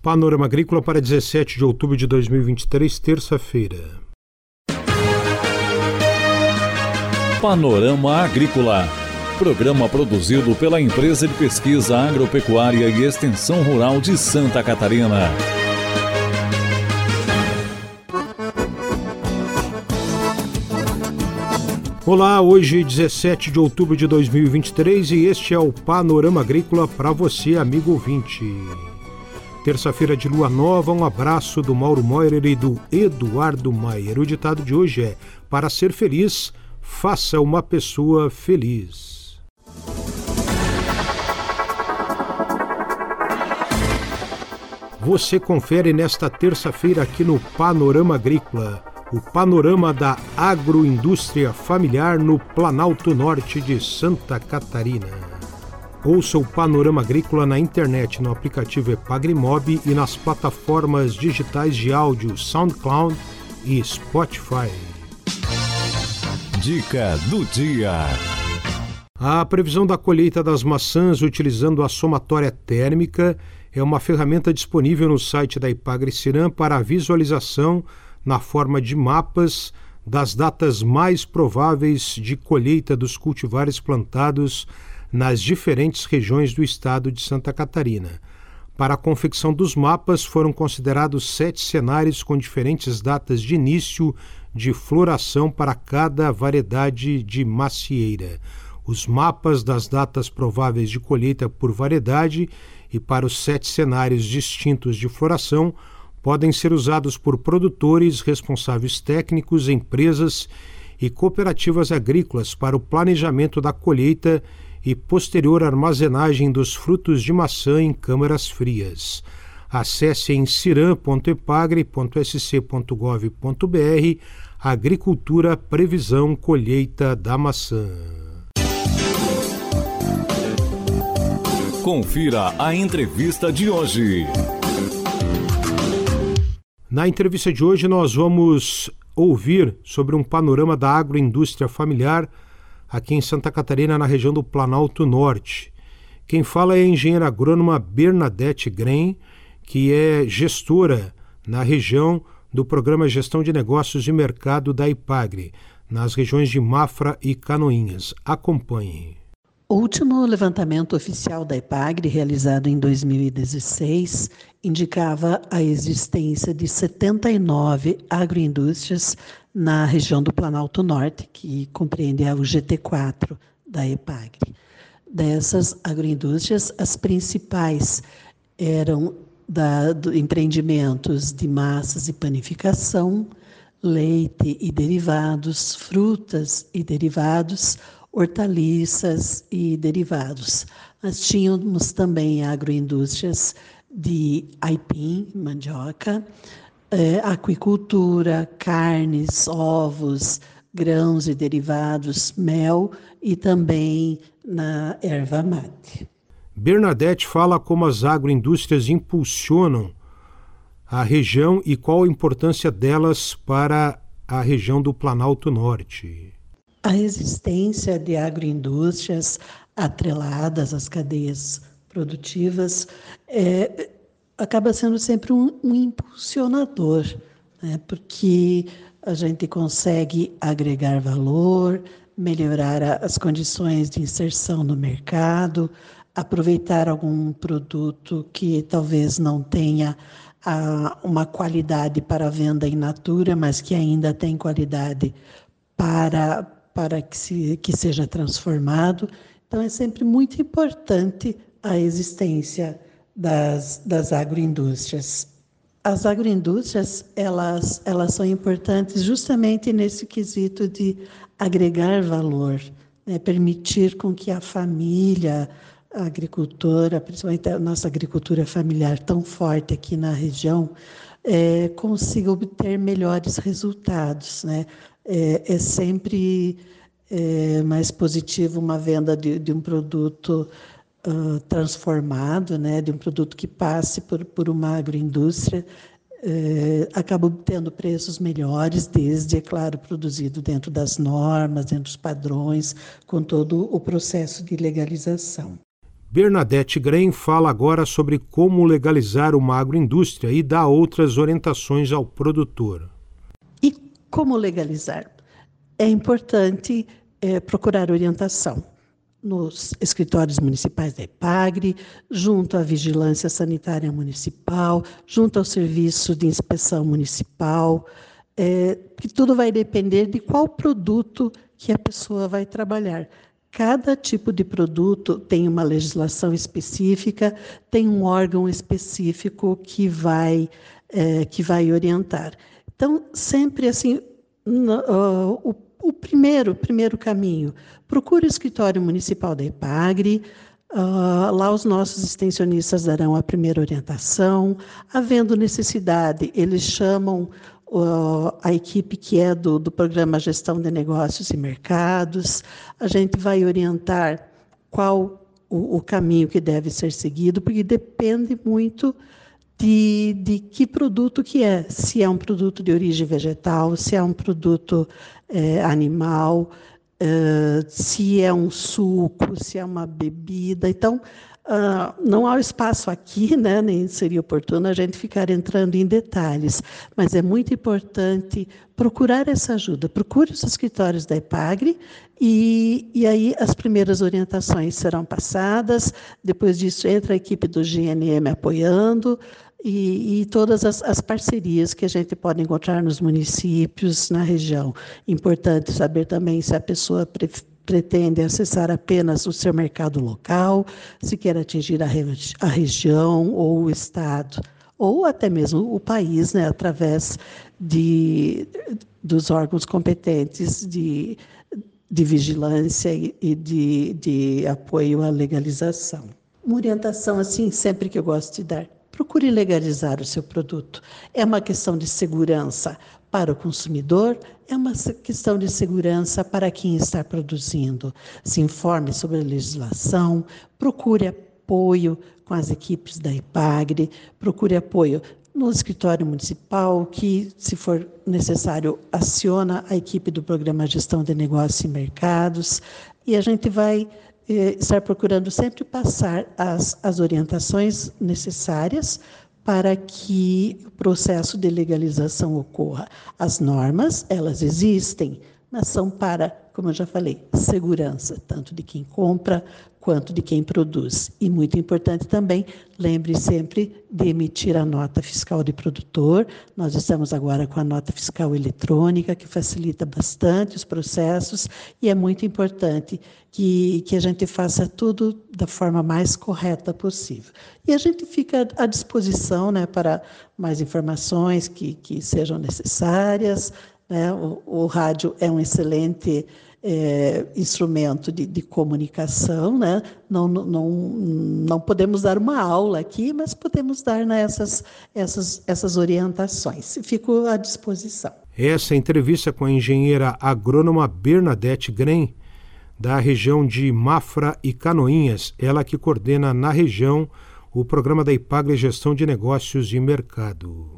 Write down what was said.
Panorama Agrícola para 17 de outubro de 2023, terça-feira. Panorama Agrícola. Programa produzido pela Empresa de Pesquisa Agropecuária e Extensão Rural de Santa Catarina. Olá, hoje 17 de outubro de 2023 e este é o Panorama Agrícola para você, amigo ouvinte. Terça-feira de lua nova, um abraço do Mauro Moirer e do Eduardo Maier. O ditado de hoje é: Para ser feliz, faça uma pessoa feliz. Você confere nesta terça-feira aqui no Panorama Agrícola, o panorama da agroindústria familiar no Planalto Norte de Santa Catarina. Ouça o Panorama Agrícola na internet, no aplicativo Epagrimob e nas plataformas digitais de áudio SoundCloud e Spotify. Dica do dia. A previsão da colheita das maçãs utilizando a somatória térmica é uma ferramenta disponível no site da Ipagre Ciram para visualização na forma de mapas das datas mais prováveis de colheita dos cultivares plantados nas diferentes regiões do estado de Santa Catarina. Para a confecção dos mapas, foram considerados sete cenários com diferentes datas de início de floração para cada variedade de macieira. Os mapas das datas prováveis de colheita por variedade e para os sete cenários distintos de floração podem ser usados por produtores, responsáveis técnicos, empresas e cooperativas agrícolas para o planejamento da colheita e posterior armazenagem dos frutos de maçã em câmaras frias. Acesse em ciram.epagre.sc.gov.br Agricultura Previsão Colheita da Maçã. Confira a entrevista de hoje. Na entrevista de hoje, nós vamos ouvir sobre um panorama da agroindústria familiar aqui em Santa Catarina, na região do Planalto Norte. Quem fala é a engenheira agrônoma Bernadette Gren, que é gestora na região do Programa Gestão de Negócios e Mercado da IPAGRE, nas regiões de Mafra e Canoinhas. Acompanhe. O último levantamento oficial da IPAGRE, realizado em 2016, indicava a existência de 79 agroindústrias na região do Planalto Norte, que compreende o GT4 da EPAGRE. Dessas agroindústrias, as principais eram da, do, empreendimentos de massas e panificação, leite e derivados, frutas e derivados, hortaliças e derivados. Nós tínhamos também agroindústrias de aipim, mandioca, é, aquicultura, carnes, ovos, grãos e derivados, mel e também na erva mate. Bernadette fala como as agroindústrias impulsionam a região e qual a importância delas para a região do Planalto Norte. A existência de agroindústrias atreladas às cadeias produtivas é, acaba sendo sempre um, um impulsionador, né? porque a gente consegue agregar valor, melhorar a, as condições de inserção no mercado, aproveitar algum produto que talvez não tenha a, uma qualidade para venda in natura, mas que ainda tem qualidade para, para que, se, que seja transformado. Então, é sempre muito importante a existência das, das agroindústrias. As agroindústrias, elas, elas são importantes justamente nesse quesito de agregar valor, né? permitir com que a família, agricultora, principalmente a nossa agricultura familiar tão forte aqui na região, é, consiga obter melhores resultados. Né? É, é sempre é, mais positivo uma venda de, de um produto transformado, né, de um produto que passe por, por uma agroindústria, uh, acaba obtendo preços melhores, desde, é claro, produzido dentro das normas, dentro dos padrões, com todo o processo de legalização. Bernadette Green fala agora sobre como legalizar uma agroindústria e dá outras orientações ao produtor. E como legalizar? É importante é, procurar orientação nos escritórios municipais da EPAGRE, junto à Vigilância Sanitária Municipal, junto ao Serviço de Inspeção Municipal, é, que tudo vai depender de qual produto que a pessoa vai trabalhar. Cada tipo de produto tem uma legislação específica, tem um órgão específico que vai, é, que vai orientar. Então, sempre assim, no, o, o, primeiro, primeiro caminho, procure o escritório municipal da EPAGRE, Uh, lá os nossos extensionistas darão a primeira orientação. Havendo necessidade, eles chamam a equipe que é do, do programa Gestão de Negócios e Mercados. A gente vai orientar qual o, o caminho que deve ser seguido, porque depende muito de, de, que produto que é, se é um produto de origem vegetal, se é um produto é, animal, é, se é um suco, se é uma bebida. Então, Uh, não há espaço aqui, né, nem seria oportuno a gente ficar entrando em detalhes, mas é muito importante procurar essa ajuda. Procure os escritórios da EPAGRE e, e aí as primeiras orientações serão passadas, depois disso entra a equipe do GNM apoiando, e, e, todas as, as, parcerias que a gente pode encontrar nos municípios, na região. Importante saber também se a pessoa pretende acessar apenas o seu mercado local, se quer atingir a, a região ou o estado, ou até mesmo o país, né, através de, dos órgãos competentes de, de vigilância e de, de apoio à legalização. Uma orientação assim, sempre que eu gosto de dar, procure legalizar o seu produto. É uma questão de segurança para o consumidor, é uma questão de segurança para quem está produzindo. Se informe sobre a legislação, procure apoio com as equipes da IPAGRE, procure apoio no escritório municipal, que, se for necessário, aciona a equipe do Programa Gestão de Negócios e Mercados, e a gente vai eh, estar procurando sempre passar as, as orientações necessárias para que o processo de legalização ocorra. As normas, elas existem, mas são para, como eu já falei, segurança, tanto de quem compra quanto de quem produz. E muito importante também, lembre sempre de emitir a nota fiscal de produtor. Nós estamos agora com a nota fiscal eletrônica, que facilita bastante os processos, e é muito importante que, que a gente faça tudo da forma mais correta possível. E a gente fica à disposição né, para mais informações que, que sejam necessárias. Né? O, o rádio é um excelente é, instrumento de, de, comunicação, né? Não, não, não podemos dar uma aula aqui, mas podemos dar né, essas, essas, essas orientações. Fico à disposição. Essa entrevista com a engenheira agrônoma Bernadette Gren, da região de Mafra e Canoinhas, ela que coordena na região o programa da IPAGRE Gestão de Negócios e Mercado.